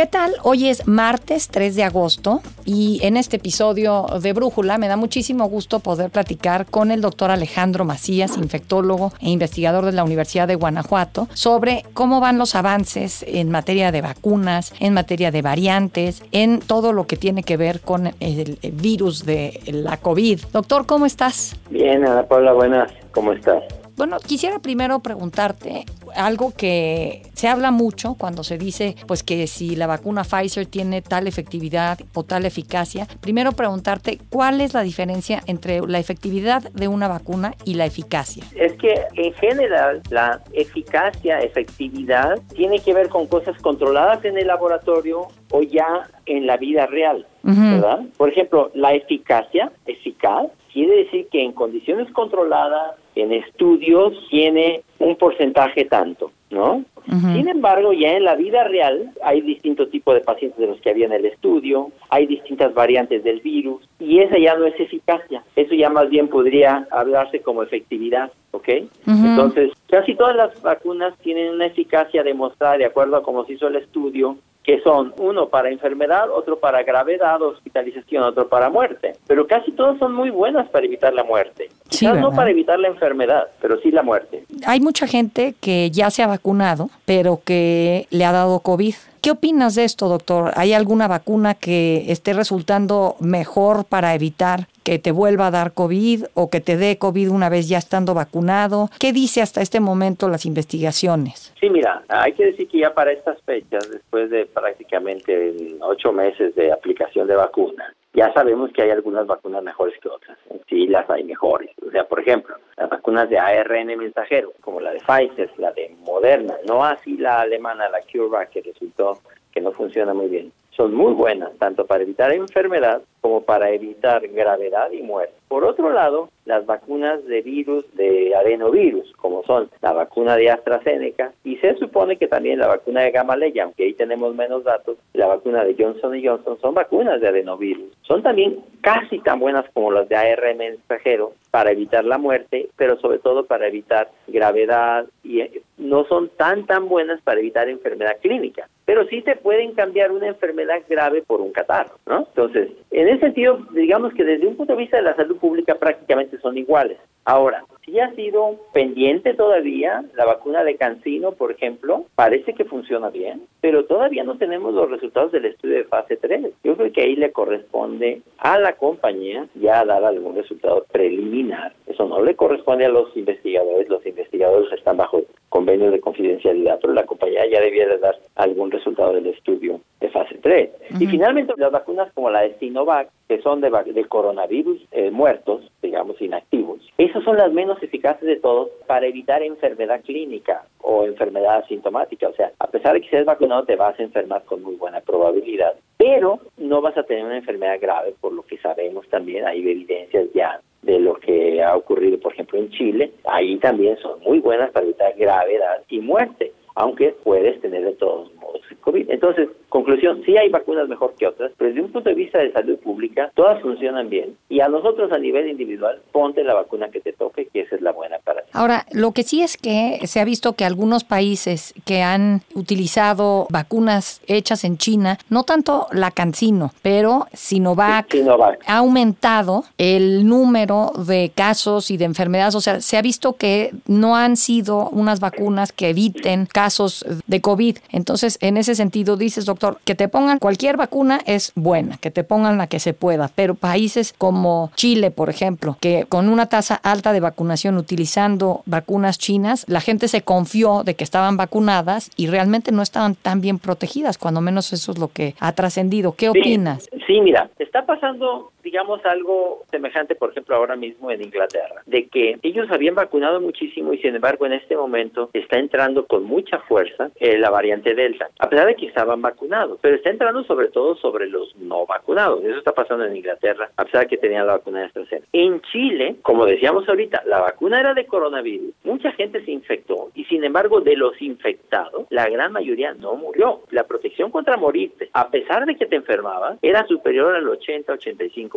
¿Qué tal? Hoy es martes 3 de agosto y en este episodio de Brújula me da muchísimo gusto poder platicar con el doctor Alejandro Macías, infectólogo e investigador de la Universidad de Guanajuato, sobre cómo van los avances en materia de vacunas, en materia de variantes, en todo lo que tiene que ver con el virus de la COVID. Doctor, ¿cómo estás? Bien, Ana Paula, buenas. ¿Cómo estás? Bueno, quisiera primero preguntarte algo que se habla mucho cuando se dice pues que si la vacuna Pfizer tiene tal efectividad o tal eficacia. Primero preguntarte cuál es la diferencia entre la efectividad de una vacuna y la eficacia. Es que en general la eficacia, efectividad tiene que ver con cosas controladas en el laboratorio o ya en la vida real, ¿verdad? Por ejemplo, la eficacia, eficaz, quiere decir que en condiciones controladas, en estudios, tiene un porcentaje tanto, ¿no? Sin embargo, ya en la vida real hay distintos tipos de pacientes de los que había en el estudio, hay distintas variantes del virus y esa ya no es eficacia, eso ya más bien podría hablarse como efectividad, ¿ok? Entonces, casi todas las vacunas tienen una eficacia demostrada de acuerdo a cómo se hizo el estudio que son uno para enfermedad, otro para gravedad, hospitalización, otro para muerte. Pero casi todos son muy buenas para evitar la muerte. Quizás no para evitar la enfermedad, pero sí la muerte. Hay mucha gente que ya se ha vacunado, pero que le ha dado COVID. ¿Qué opinas de esto, doctor? ¿Hay alguna vacuna que esté resultando mejor para evitar que te vuelva a dar COVID o que te dé COVID una vez ya estando vacunado? ¿Qué dice hasta este momento las investigaciones? Sí, mira, hay que decir que ya para estas fechas, después de prácticamente ocho meses de aplicación de vacuna, ya sabemos que hay algunas vacunas mejores que otras. Sí, las hay mejores. O sea, por ejemplo, las vacunas de ARN mensajero, como la de Pfizer, la de Moderna, no así la alemana, la CureVac, que resultó que no funciona muy bien. Son muy buenas, tanto para evitar enfermedad como para evitar gravedad y muerte. Por otro lado, las vacunas de virus, de adenovirus, como son la vacuna de AstraZeneca y se supone que también la vacuna de Gamaleya, aunque ahí tenemos menos datos, la vacuna de Johnson Johnson son vacunas de adenovirus. Son también casi tan buenas como las de ARN mensajero para evitar la muerte, pero sobre todo para evitar gravedad y eh, no son tan tan buenas para evitar enfermedad clínica, pero sí se pueden cambiar una enfermedad grave por un catarro, ¿no? Entonces, en ese sentido, digamos que desde un punto de vista de la salud pública prácticamente son iguales. Ahora, si ha sido pendiente todavía la vacuna de Cancino, por ejemplo, parece que funciona bien, pero todavía no tenemos los resultados del estudio de fase 3. Yo creo que ahí le corresponde a la compañía ya dar algún resultado preliminar. Eso no le corresponde a los investigadores, los investigadores están bajo convenios de confidencialidad, pero la compañía ya debiera dar algún resultado del estudio de fase 3. Y finalmente las vacunas como la de Sinovac, que son de, de coronavirus eh, muertos, digamos inactivos, esas son las menos eficaces de todos para evitar enfermedad clínica o enfermedad asintomática. O sea, a pesar de que seas vacunado, te vas a enfermar con muy buena probabilidad, pero no vas a tener una enfermedad grave, por lo que sabemos también, hay evidencias ya de lo que ha ocurrido, por ejemplo, en Chile. Ahí también son muy buenas para evitar gravedad y muerte, aunque puedes tener de todos COVID. Entonces, conclusión, sí hay vacunas mejor que otras, pero desde un punto de vista de salud pública, todas funcionan bien. Y a nosotros a nivel individual, ponte la vacuna que te toque, que esa es la buena para ti. Ahora, lo que sí es que se ha visto que algunos países que han utilizado vacunas hechas en China, no tanto la Cancino, pero Sinovac, Sinovac. ha aumentado el número de casos y de enfermedades. O sea, se ha visto que no han sido unas vacunas que eviten casos de COVID. Entonces, en ese sentido, dices, doctor, que te pongan cualquier vacuna es buena, que te pongan la que se pueda, pero países como Chile, por ejemplo, que con una tasa alta de vacunación utilizando vacunas chinas, la gente se confió de que estaban vacunadas y realmente no estaban tan bien protegidas, cuando menos eso es lo que ha trascendido. ¿Qué opinas? Sí, mira, está pasando digamos, algo semejante, por ejemplo, ahora mismo en Inglaterra, de que ellos habían vacunado muchísimo y sin embargo en este momento está entrando con mucha fuerza eh, la variante Delta, a pesar de que estaban vacunados, pero está entrando sobre todo sobre los no vacunados. Eso está pasando en Inglaterra, a pesar de que tenían la vacuna de AstraZeneca. En Chile, como decíamos ahorita, la vacuna era de coronavirus, mucha gente se infectó y sin embargo de los infectados, la gran mayoría no murió. La protección contra morirte, a pesar de que te enfermabas, era superior al 80-85%.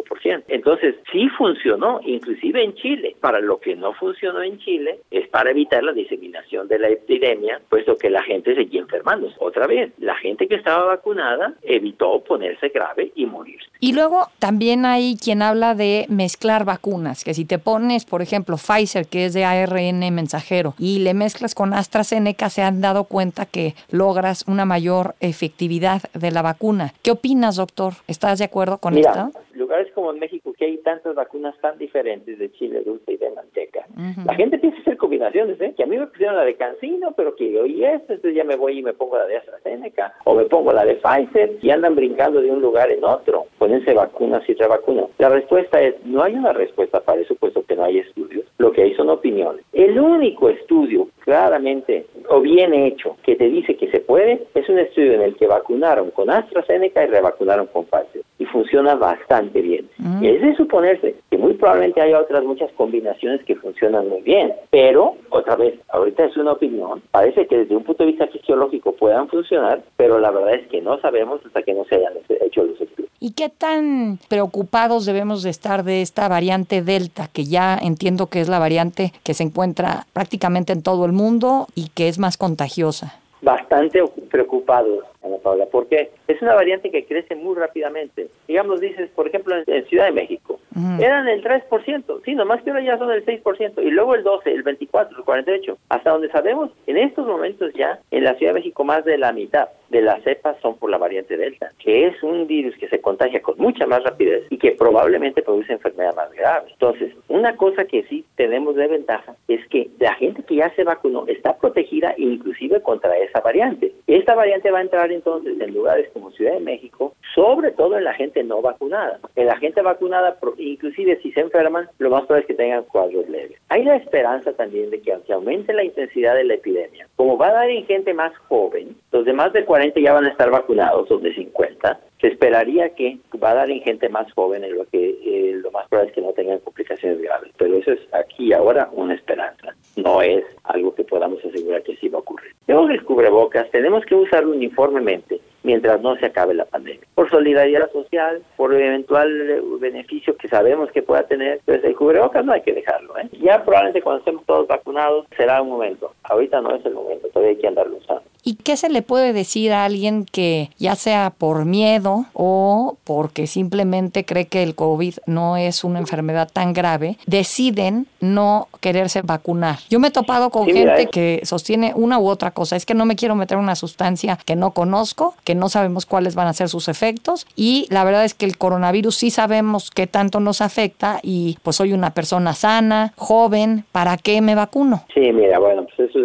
Entonces, sí funcionó, inclusive en Chile. Para lo que no funcionó en Chile es para evitar la diseminación de la epidemia, puesto que la gente seguía enfermando. Otra vez, la gente que estaba vacunada evitó ponerse grave y morir. Y luego también hay quien habla de mezclar vacunas, que si te pones, por ejemplo, Pfizer, que es de ARN mensajero, y le mezclas con AstraZeneca, se han dado cuenta que logras una mayor efectividad de la vacuna. ¿Qué opinas, doctor? ¿Estás de acuerdo con esto? Lugares como en México, que hay tantas vacunas tan diferentes de chile dulce y de manteca, la gente piensa hacer combinaciones, ¿eh? Que a mí me pusieron la de Cancino, pero que yo y esto, entonces ya me voy y me pongo la de AstraZeneca, o me pongo la de Pfizer, y andan brincando de un lugar en otro, ponerse vacunas y vacunas. La respuesta es, no hay una respuesta para eso, puesto que no hay estudios. Lo que hay son opiniones. El único estudio claramente o bien hecho que te dice que se puede es un estudio en el que vacunaron con AstraZeneca y revacunaron con Pfizer funciona bastante bien. Y es de suponerse que muy probablemente haya otras muchas combinaciones que funcionan muy bien, pero otra vez, ahorita es una opinión, parece que desde un punto de vista fisiológico puedan funcionar, pero la verdad es que no sabemos hasta que no se hayan hecho los estudios. ¿Y qué tan preocupados debemos de estar de esta variante Delta, que ya entiendo que es la variante que se encuentra prácticamente en todo el mundo y que es más contagiosa? Bastante preocupados, Ana Paula, porque es una variante que crece muy rápidamente. Digamos, dices, por ejemplo, en, Ciudad de México, eran el 3%, sí, nomás que ahora ya son el 6%, y luego el 12, el 24, el 48, hasta donde sabemos, en estos momentos ya, en la Ciudad de México, más de la mitad de las cepas son por la variante Delta, que es un virus que se contagia con mucha más rapidez y que probablemente produce enfermedad más grave. Entonces, una cosa que sí tenemos de ventaja es que la gente que ya se vacunó está protegida inclusive contra esa variante. Esta variante va a entrar entonces en lugares como Ciudad de México, sobre todo en la gente no vacunada. En la gente vacunada, inclusive si se enferman, lo más probable es que tengan cuadros leves. Hay la esperanza también de que aunque aumente la intensidad de la epidemia, como va a dar en gente más joven, los demás de 40 ya van a estar vacunados, los de 50, se esperaría que va a dar en gente más joven, en lo que eh, lo más probable es que no tengan complicaciones graves. Pero eso es aquí y ahora una esperanza. No es algo que podamos asegurar que sí va a ocurrir. Tenemos el cubrebocas, tenemos que usarlo uniformemente mientras no se acabe la pandemia. Por solidaridad social, por eventual beneficio que sabemos que pueda tener, pues el cubrebocas no hay que dejarlo. ¿eh? Ya probablemente cuando estemos todos vacunados será un momento. Ahorita no es el momento, todavía hay que andarlo usando. ¿Y qué se le puede decir a alguien que ya sea por miedo o porque simplemente cree que el COVID no es una enfermedad tan grave, deciden no quererse vacunar? Yo me he topado con gente que sostiene una u otra cosa, es que no me quiero meter una sustancia que no conozco, que no sabemos cuáles van a ser sus efectos y la verdad es que el coronavirus sí sabemos qué tanto nos afecta y pues soy una persona sana, joven, ¿para qué me vacuno? Sí, mira, bueno, pues es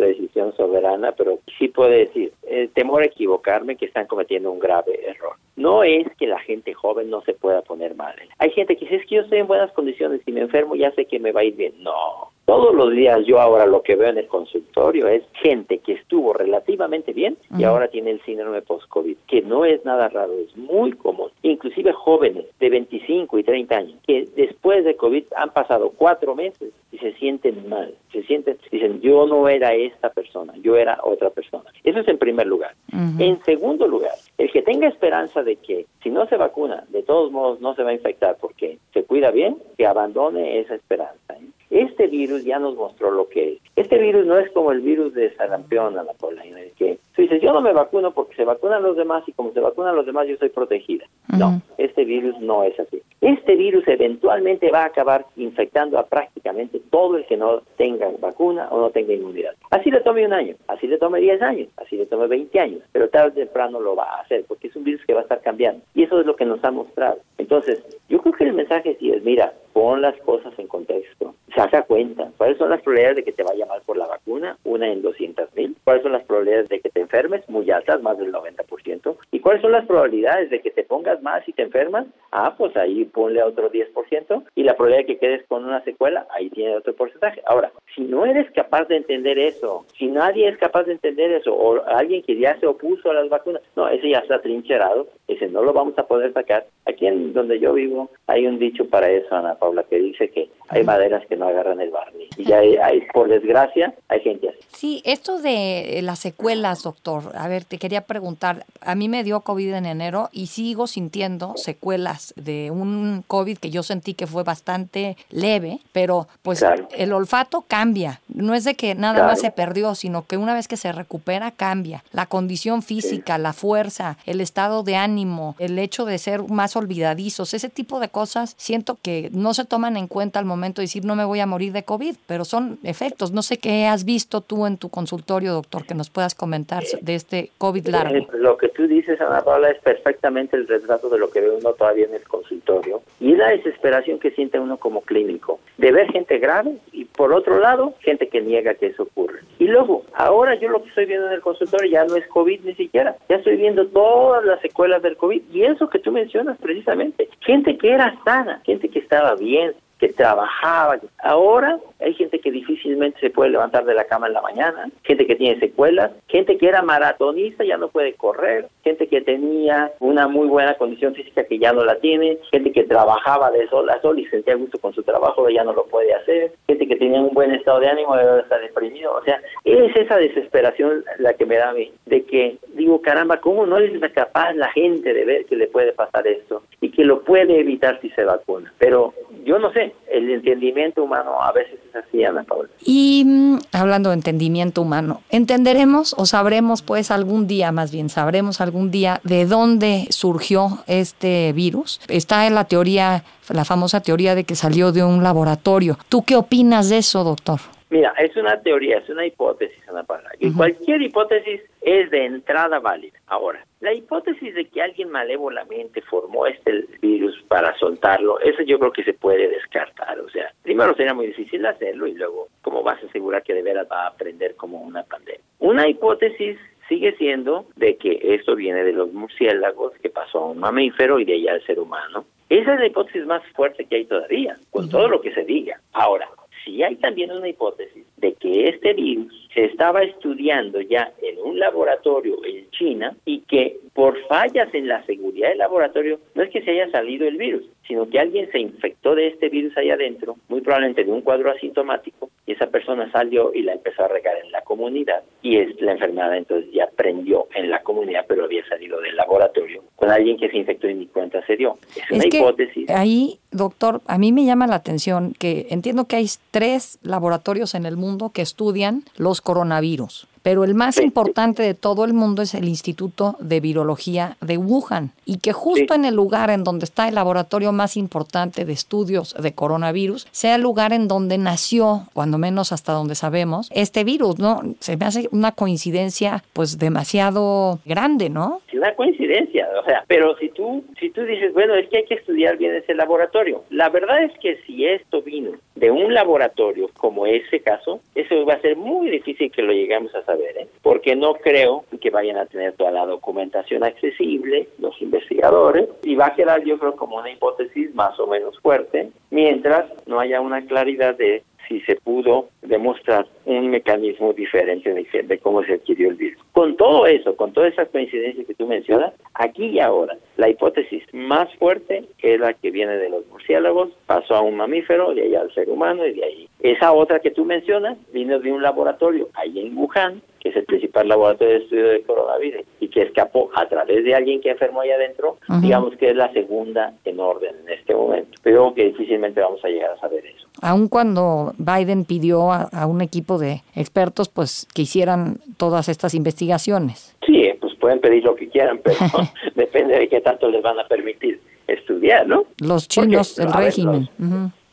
soberana, pero sí puede decir, el temor a equivocarme que están cometiendo un grave error. No es que la gente joven no se pueda poner mal. Hay gente que dice, es que yo estoy en buenas condiciones, si me enfermo ya sé que me va a ir bien. No, todos los días yo ahora lo que veo en el consultorio es gente que estuvo relativamente bien y ahora tiene el síndrome post-COVID, que no es nada raro, es muy común. Inclusive jóvenes de 25 y 30 años que después de COVID han pasado cuatro meses y se sienten mal, se sienten, dicen, yo no era esta persona, yo era otra persona. Eso es en primer lugar. En segundo lugar, el que tenga esperanza de que si no se vacuna, de todos modos no se va a infectar porque se cuida bien, que abandone esa esperanza. ¿eh? Este virus ya nos mostró lo que es. Este virus no es como el virus de sarampión, a la en el que tú dices, yo no me vacuno porque se vacunan los demás y como se vacunan los demás yo soy protegida. No, este virus no es así. Este virus eventualmente va a acabar infectando a prácticamente todo el que no tenga vacuna o no tenga inmunidad. Así le tome un año, así le tome 10 años, así le tome 20 años, pero tarde o temprano lo va a hacer porque es un virus que va a estar cambiando. Y eso es lo que nos ha mostrado. Entonces, yo creo que el mensaje sí es, mira, pon las cosas en contexto, saca cuenta. ¿Cuáles son las probabilidades de que te vaya mal por la vacuna? Una en 200 mil. ¿Cuáles son las probabilidades de que te enfermes? Muy altas, más del 90%. ¿Y cuáles son las probabilidades de que te pongas más y te enfermas? Ah, pues ahí ponle otro 10%. Y la probabilidad de que quedes con una secuela, ahí tiene otro porcentaje. Ahora, si no eres capaz de entender eso, si nadie es capaz de entender eso, o alguien que ya se opuso a las vacunas, no, ese ya está trincherado, ese no lo vamos a poder sacar. Aquí en donde yo vivo hay un dicho para eso, Ana Paula, que dice que hay maderas que no agarran el barniz. Y ya hay, por desgracia, hay gente así. Sí, esto de las secuelas, doctor, a ver, te quería preguntar, a mí me dio COVID en enero y sigo sintiendo secuelas de un COVID que yo sentí que fue bastante leve, pero pues el olfato cambia. No es de que nada más se perdió, sino que una vez que se recupera, cambia. La condición física, la fuerza, el estado de ánimo, el hecho de ser más olvidadizos, ese tipo de cosas, siento que no se toman en cuenta al momento de decir no me voy a morir de COVID, pero son efectos. No sé qué has visto tú en tu consultorio, doctor, que nos puedas comentar de este COVID largo. Eh, lo que tú dices, Ana Paula, es perfectamente el retrato de lo que ve uno todavía en el consultorio y la desesperación que siente uno como clínico de ver gente grave y por otro lado, gente que niega que eso ocurre. Y luego, ahora yo lo que estoy viendo en el consultorio ya no es COVID ni siquiera, ya estoy viendo todas las secuelas del COVID y eso que tú mencionas precisamente, gente que era sana, gente que estaba bien, que trabajaba. Ahora hay gente que difícilmente se puede levantar de la cama en la mañana, gente que tiene secuelas, gente que era maratonista ya no puede correr, gente que tenía una muy buena condición física que ya no la tiene, gente que trabajaba de sol a sol y sentía gusto con su trabajo ya no lo puede hacer, gente que tenía un buen estado de ánimo ahora está deprimido. O sea, es esa desesperación la que me da a mí, de que digo, caramba, ¿cómo no es capaz la gente de ver que le puede pasar esto y que lo puede evitar si se vacuna? Pero yo no sé, el entendimiento humano a veces es así, Ana Paula. Y mm, hablando de entendimiento humano, ¿entenderemos o sabremos pues algún día, más bien sabremos algún día de dónde surgió este virus? Está en la teoría, la famosa teoría de que salió de un laboratorio. ¿Tú qué opinas de eso, doctor? Mira, es una teoría, es una hipótesis, Ana Paula. Y cualquier hipótesis es de entrada válida. Ahora, la hipótesis de que alguien malévolamente formó este virus para soltarlo, eso yo creo que se puede descartar. O sea, primero sería muy difícil hacerlo y luego, ¿cómo vas a asegurar que de veras va a aprender como una pandemia? Una hipótesis sigue siendo de que esto viene de los murciélagos, que pasó a un mamífero y de ahí al ser humano. Esa es la hipótesis más fuerte que hay todavía, con todo lo que se diga. Ahora, si hay también una hipótesis de que este virus se estaba estudiando ya en un laboratorio en China y que por fallas en la seguridad del laboratorio no es que se haya salido el virus, sino que alguien se infectó de este virus ahí adentro, muy probablemente de un cuadro asintomático, y esa persona salió y la empezó a regar en la comunidad y es la enfermedad entonces ya prendió en la comunidad, pero había salido del laboratorio con alguien que se infectó y ni cuenta se dio. Es, una hipótesis. Ahí, doctor, a mí me llama la atención que entiendo que hay tres laboratorios en el mundo que estudian los coronavirus pero el más importante de todo el mundo es el Instituto de Virología de Wuhan y que justo en el lugar en donde está el laboratorio más importante de estudios de coronavirus sea el lugar en donde nació, cuando menos hasta donde sabemos, este virus, ¿no? Se me hace una coincidencia pues demasiado grande, ¿no? Sí, una coincidencia, o sea, pero si tú si tú dices, bueno, es que hay que estudiar bien ese laboratorio. La verdad es que si esto vino de un laboratorio como ese caso, eso va a ser muy difícil que lo lleguemos a saber ¿eh? porque no creo que vayan a tener toda la documentación accesible los investigadores y va a quedar yo creo como una hipótesis más o menos fuerte mientras no haya una claridad de si se pudo demostrar un mecanismo diferente de, cómo se adquirió el virus. Con todo eso, con todas esas coincidencias que tú mencionas, aquí y ahora, la hipótesis más fuerte es la que viene de los murciélagos, pasó a un mamífero, de ahí al ser humano y de ahí. Esa otra que tú mencionas vino de un laboratorio ahí en Wuhan, que es el principal laboratorio de estudio de coronavirus, y que escapó a través de alguien que enfermó ahí adentro, digamos que es la segunda en orden en este momento. Pero que difícilmente vamos a llegar a saber eso. Aun cuando Biden pidió a, un equipo de expertos pues que hicieran todas estas investigaciones. Sí, pues pueden pedir lo que quieran, pero depende de qué tanto les van a permitir estudiar, ¿no? Los chinos, el régimen.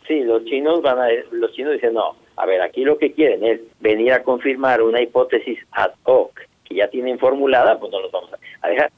Sí, los chinos van a, los chinos dicen no, a ver, aquí lo que quieren es venir a confirmar una hipótesis ad hoc que ya tienen formulada, pues no los vamos a...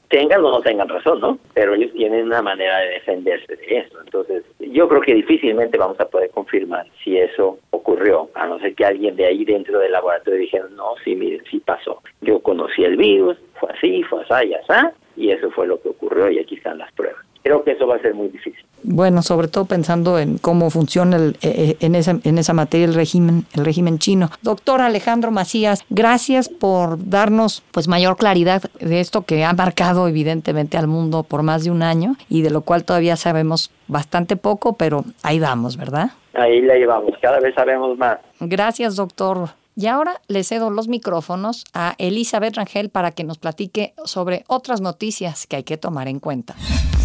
tengan o no tengan razón, ¿no? Pero ellos tienen una manera de defenderse de eso. Entonces, yo creo que difícilmente vamos a poder confirmar si eso ocurrió, a no ser que alguien de ahí dentro del laboratorio dijera, no, sí, miren, sí pasó. Yo conocí el virus, fue así, fue así, así, y eso fue lo que ocurrió y aquí están las pruebas. Creo que eso va a ser muy difícil. Bueno, sobre todo pensando en cómo funciona el, eh, eh, en, esa, en esa materia el régimen, el régimen chino. Doctor Alejandro Macías, gracias por darnos pues mayor claridad de esto que ha marcado evidentemente al mundo por más de un año y de lo cual todavía sabemos bastante poco, pero ahí vamos, ¿verdad? Ahí la llevamos, cada vez sabemos más. Gracias, doctor. Y ahora le cedo los micrófonos a Elizabeth Rangel para que nos platique sobre otras noticias que hay que tomar en cuenta.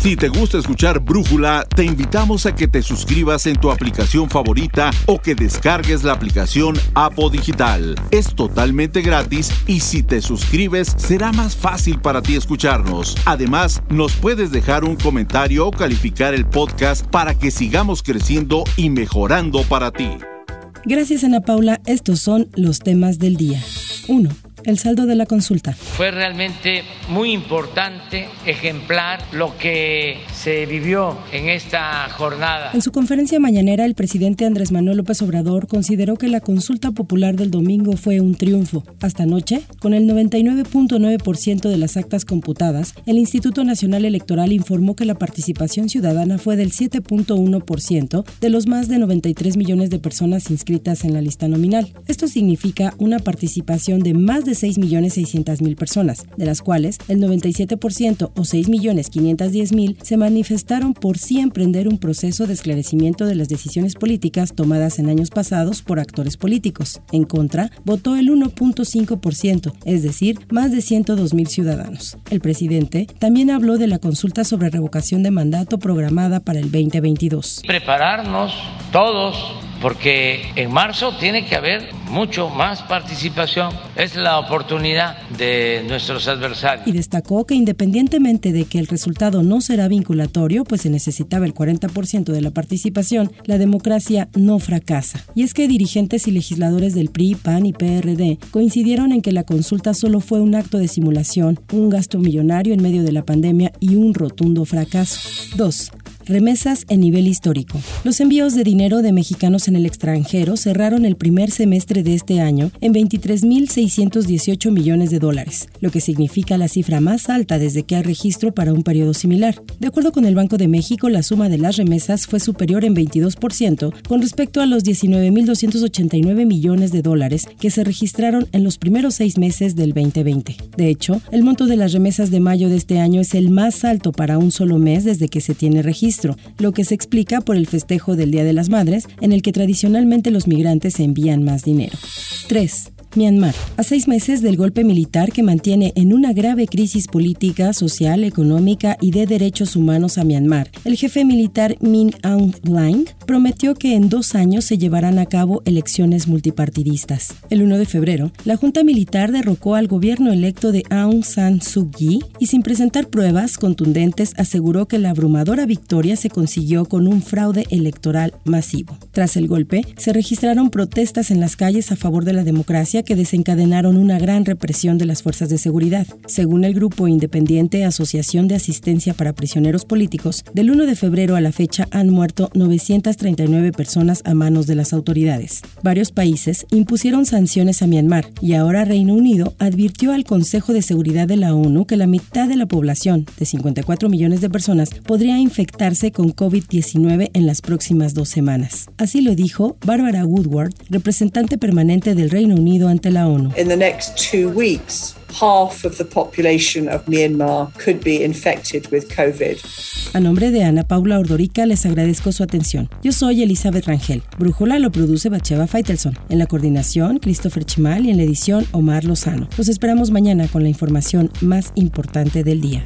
Si te gusta escuchar Brújula, te invitamos a que te suscribas en tu aplicación favorita o que descargues la aplicación Apo Digital. Es totalmente gratis y si te suscribes será más fácil para ti escucharnos. Además, nos puedes dejar un comentario o calificar el podcast para que sigamos creciendo y mejorando para ti. Gracias Ana Paula, estos son los temas del día. 1 el saldo de la consulta. Fue realmente muy importante, ejemplar lo que se vivió en esta jornada. En su conferencia mañanera, el presidente Andrés Manuel López Obrador consideró que la consulta popular del domingo fue un triunfo. Hasta anoche, con el 99.9% de las actas computadas, el Instituto Nacional Electoral informó que la participación ciudadana fue del 7.1% de los más de 93 millones de personas inscritas en la lista nominal. Esto significa una participación de más de 6.600.000 personas, de las cuales el 97% o 6.510.000 se manifestaron por sí emprender un proceso de esclarecimiento de las decisiones políticas tomadas en años pasados por actores políticos. En contra, votó el 1.5%, es decir, más de 102.000 ciudadanos. El presidente también habló de la consulta sobre revocación de mandato programada para el 2022. Prepararnos todos porque en marzo tiene que haber mucho más participación. Es la oportunidad de nuestros adversarios. Y destacó que independientemente de que el resultado no será vinculatorio, pues se necesitaba el 40% de la participación, la democracia no fracasa. Y es que dirigentes y legisladores del PRI, PAN y PRD coincidieron en que la consulta solo fue un acto de simulación, un gasto millonario en medio de la pandemia y un rotundo fracaso. 2. Remesas en nivel histórico. Los envíos de dinero de mexicanos en el extranjero cerraron el primer semestre de este año en 23.618 millones de dólares, lo que significa la cifra más alta desde que hay registro para un periodo similar. De acuerdo con el Banco de México, la suma de las remesas fue superior en 22% con respecto a los 19.289 millones de dólares que se registraron en los primeros seis meses del 2020. De hecho, el monto de las remesas de mayo de este año es el más alto para un solo mes desde que se tiene registro lo que se explica por el festejo del Día de las Madres, en el que tradicionalmente los migrantes envían más dinero. 3. Myanmar. A seis meses del golpe militar que mantiene en una grave crisis política, social, económica y de derechos humanos a Myanmar, el jefe militar Min Aung Hlaing prometió que en dos años se llevarán a cabo elecciones multipartidistas. El 1 de febrero, la Junta Militar derrocó al gobierno electo de Aung San Suu Kyi y sin presentar pruebas contundentes aseguró que la abrumadora victoria se consiguió con un fraude electoral masivo. Tras el golpe, se registraron protestas en las calles a favor de la democracia que desencadenaron una gran represión de las fuerzas de seguridad. Según el grupo independiente Asociación de Asistencia para Prisioneros Políticos, del 1 de febrero a la fecha han muerto 939 personas a manos de las autoridades. Varios países impusieron sanciones a Myanmar y ahora Reino Unido advirtió al Consejo de Seguridad de la ONU que la mitad de la población, de 54 millones de personas, podría infectarse con COVID-19 en las próximas dos semanas. Así lo dijo Barbara Woodward, representante permanente del Reino Unido ante la ONU. In the next two weeks, half of the population of Myanmar could be infected with COVID. A nombre de Ana Paula Ordorica les agradezco su atención. Yo soy Elizabeth Rangel. Brújula lo produce Bacheva Faitelson. En la coordinación, Christopher Chimal y en la edición, Omar Lozano. Los esperamos mañana con la información más importante del día.